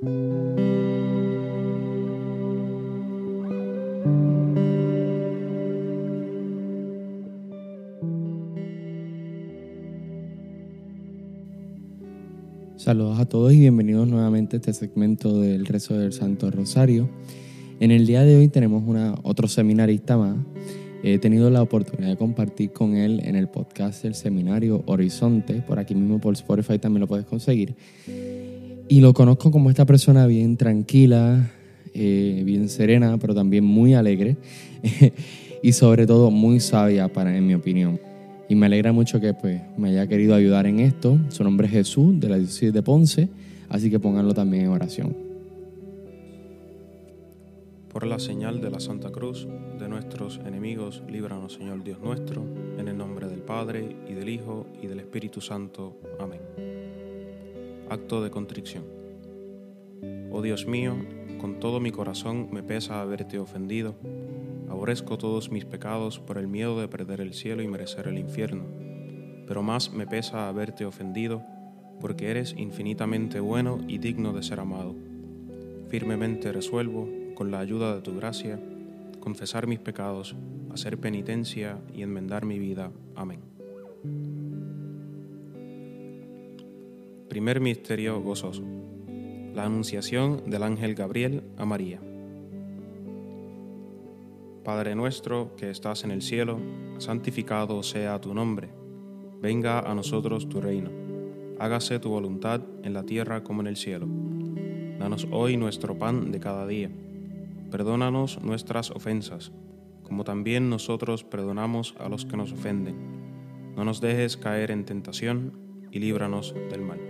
Saludos a todos y bienvenidos nuevamente a este segmento del rezo del Santo Rosario. En el día de hoy tenemos una, otro seminarista más. He tenido la oportunidad de compartir con él en el podcast del seminario Horizonte, por aquí mismo por Spotify también lo puedes conseguir. Y lo conozco como esta persona bien tranquila, eh, bien serena, pero también muy alegre y sobre todo muy sabia para, en mi opinión y me alegra mucho que pues, me haya querido ayudar en esto. Su nombre es Jesús, de la diócesis de Ponce, así que pónganlo también en oración. Por la señal de la Santa Cruz de nuestros enemigos, líbranos Señor Dios nuestro, en el nombre del Padre, y del Hijo, y del Espíritu Santo. Amén. Acto de contrición. Oh Dios mío, con todo mi corazón me pesa haberte ofendido Aborrezco todos mis pecados por el miedo de perder el cielo y merecer el infierno, pero más me pesa haberte ofendido, porque eres infinitamente bueno y digno de ser amado. Firmemente resuelvo, con la ayuda de tu gracia, confesar mis pecados, hacer penitencia y enmendar mi vida. Amén. Primer misterio gozoso. La anunciación del ángel Gabriel a María. Padre nuestro que estás en el cielo, santificado sea tu nombre. Venga a nosotros tu reino. Hágase tu voluntad en la tierra como en el cielo. Danos hoy nuestro pan de cada día. Perdónanos nuestras ofensas, como también nosotros perdonamos a los que nos ofenden. No nos dejes caer en tentación y líbranos del mal.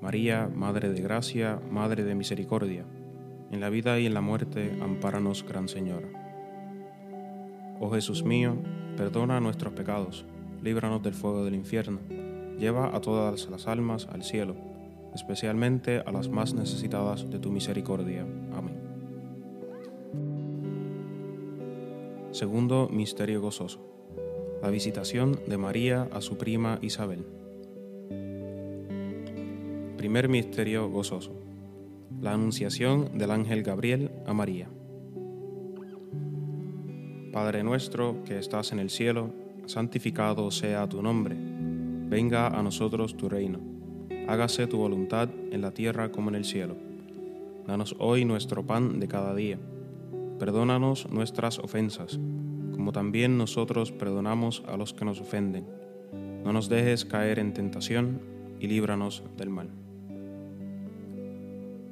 María, Madre de Gracia, Madre de Misericordia, en la vida y en la muerte, ampáranos, Gran Señora. Oh Jesús mío, perdona nuestros pecados, líbranos del fuego del infierno, lleva a todas las almas al cielo, especialmente a las más necesitadas de tu misericordia. Amén. Segundo Misterio Gozoso. La visitación de María a su prima Isabel. Primer Misterio Gozoso. La anunciación del ángel Gabriel a María. Padre nuestro que estás en el cielo, santificado sea tu nombre. Venga a nosotros tu reino. Hágase tu voluntad en la tierra como en el cielo. Danos hoy nuestro pan de cada día. Perdónanos nuestras ofensas, como también nosotros perdonamos a los que nos ofenden. No nos dejes caer en tentación y líbranos del mal.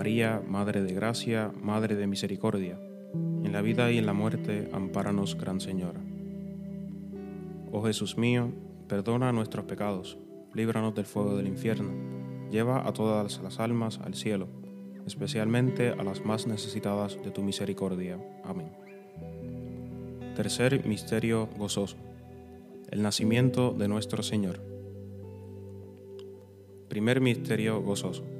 María, Madre de Gracia, Madre de Misericordia, en la vida y en la muerte, ampáranos, Gran Señora. Oh Jesús mío, perdona nuestros pecados líbranos del fuego del infierno, lleva a todas las almas al cielo, especialmente a las más necesitadas de tu misericordia. Amén. Tercer misterio gozoso. El nacimiento de nuestro Señor. Primer misterio gozoso.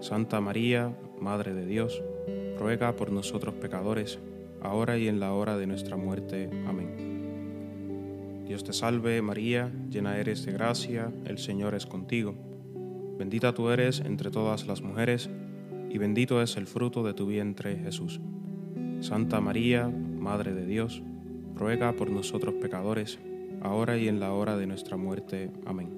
Santa María, Madre de Dios, ruega por nosotros pecadores, ahora y en la hora de nuestra muerte. Amén. Dios te salve María, llena eres de gracia, el Señor es contigo. Bendita tú eres entre todas las mujeres, y bendito es el fruto de tu vientre Jesús. Santa María, Madre de Dios, ruega por nosotros pecadores, ahora y en la hora de nuestra muerte. Amén.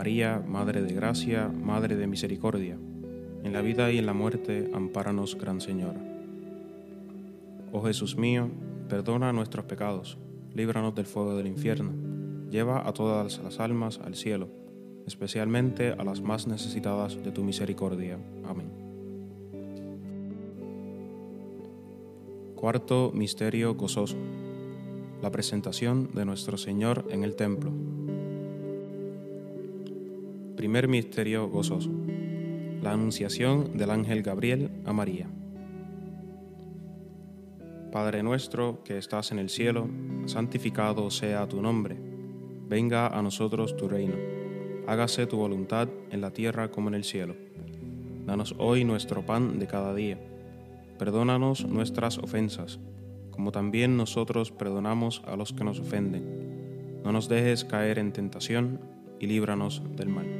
María, Madre de Gracia, Madre de Misericordia, en la vida y en la muerte, ampáranos, Gran Señor. Oh Jesús mío, perdona nuestros pecados, líbranos del fuego del infierno, lleva a todas las almas al cielo, especialmente a las más necesitadas de tu misericordia. Amén. Cuarto Misterio Gozoso. La presentación de nuestro Señor en el templo. Primer Misterio Gozoso. La anunciación del ángel Gabriel a María. Padre nuestro que estás en el cielo, santificado sea tu nombre. Venga a nosotros tu reino. Hágase tu voluntad en la tierra como en el cielo. Danos hoy nuestro pan de cada día Perdónanos nuestras ofensas, como también nosotros perdonamos a los que nos ofenden. No nos dejes caer en tentación y líbranos del mal.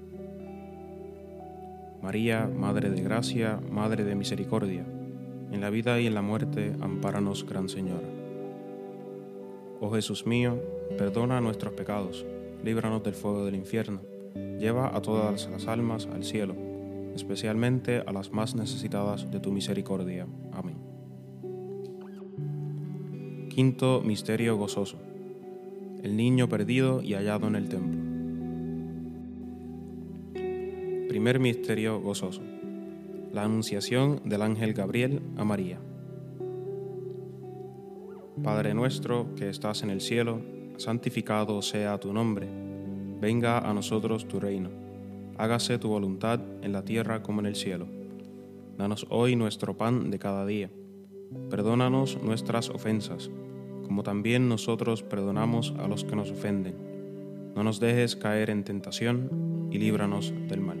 María, Madre de Gracia, Madre de Misericordia, en la vida y en la muerte, ampáranos, Gran Señor. Oh Jesús mío, perdona nuestros pecados líbranos del fuego del infierno, lleva a todas las almas al cielo, especialmente a las más necesitadas de tu misericordia. Amén. Quinto Misterio Gozoso. El niño perdido y hallado en el templo. Primer Misterio Gozoso. La anunciación del ángel Gabriel a María. Padre nuestro que estás en el cielo, santificado sea tu nombre, venga a nosotros tu reino, hágase tu voluntad en la tierra como en el cielo. Danos hoy nuestro pan de cada día, perdónanos nuestras ofensas, como también nosotros perdonamos a los que nos ofenden. No nos dejes caer en tentación y líbranos del mal.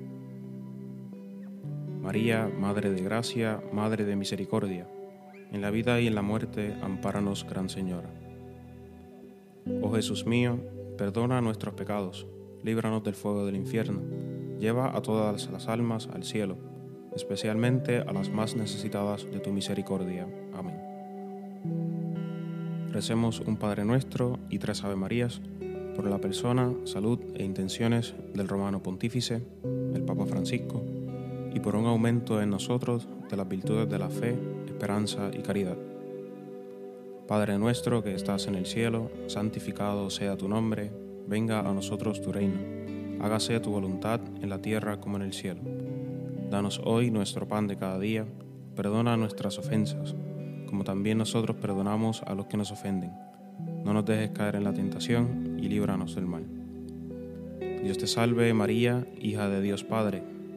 María, Madre de Gracia, Madre de Misericordia, en la vida y en la muerte, ampáranos, Gran Señora. Oh Jesús mío, perdona nuestros pecados, líbranos del fuego del infierno, lleva a todas las almas al cielo, especialmente a las más necesitadas de tu misericordia. Amén. Recemos un Padre Nuestro y tres Ave Marías por la persona, salud e intenciones del romano pontífice, el Papa Francisco, y por un aumento en nosotros de las virtudes de la fe, esperanza y caridad. Padre nuestro que estás en el cielo, santificado sea tu nombre, venga a nosotros tu reino, hágase tu voluntad en la tierra como en el cielo. Danos hoy nuestro pan de cada día, perdona nuestras ofensas como también nosotros perdonamos a los que nos ofenden. No nos dejes caer en la tentación y líbranos del mal. Dios te salve María, hija de Dios Padre,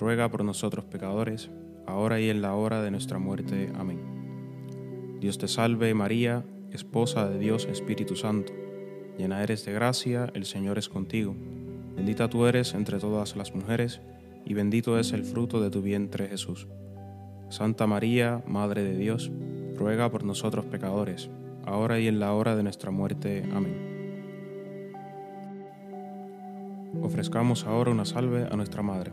ruega por nosotros pecadores, ahora y en la hora de nuestra muerte. Amén. Dios te salve María, esposa de Dios Espíritu Santo, llena eres de gracia, el Señor es contigo. Bendita tú eres entre todas las mujeres, y bendito es el fruto de tu vientre Jesús. Santa María, Madre de Dios, ruega por nosotros pecadores, ahora y en la hora de nuestra muerte. Amén. Ofrezcamos ahora una salve a nuestra Madre.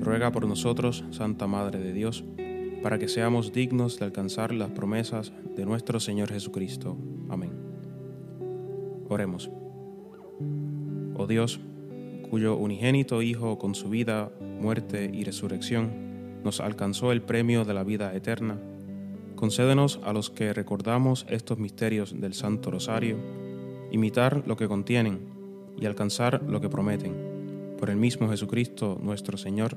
ruega por nosotros, Santa Madre de Dios, para que seamos dignos de alcanzar las promesas de nuestro Señor Jesucristo. Amén. Oremos. Oh Dios, cuyo unigénito Hijo con su vida, muerte y resurrección nos alcanzó el premio de la vida eterna, concédenos a los que recordamos estos misterios del Santo Rosario, imitar lo que contienen y alcanzar lo que prometen. Por el mismo Jesucristo nuestro Señor.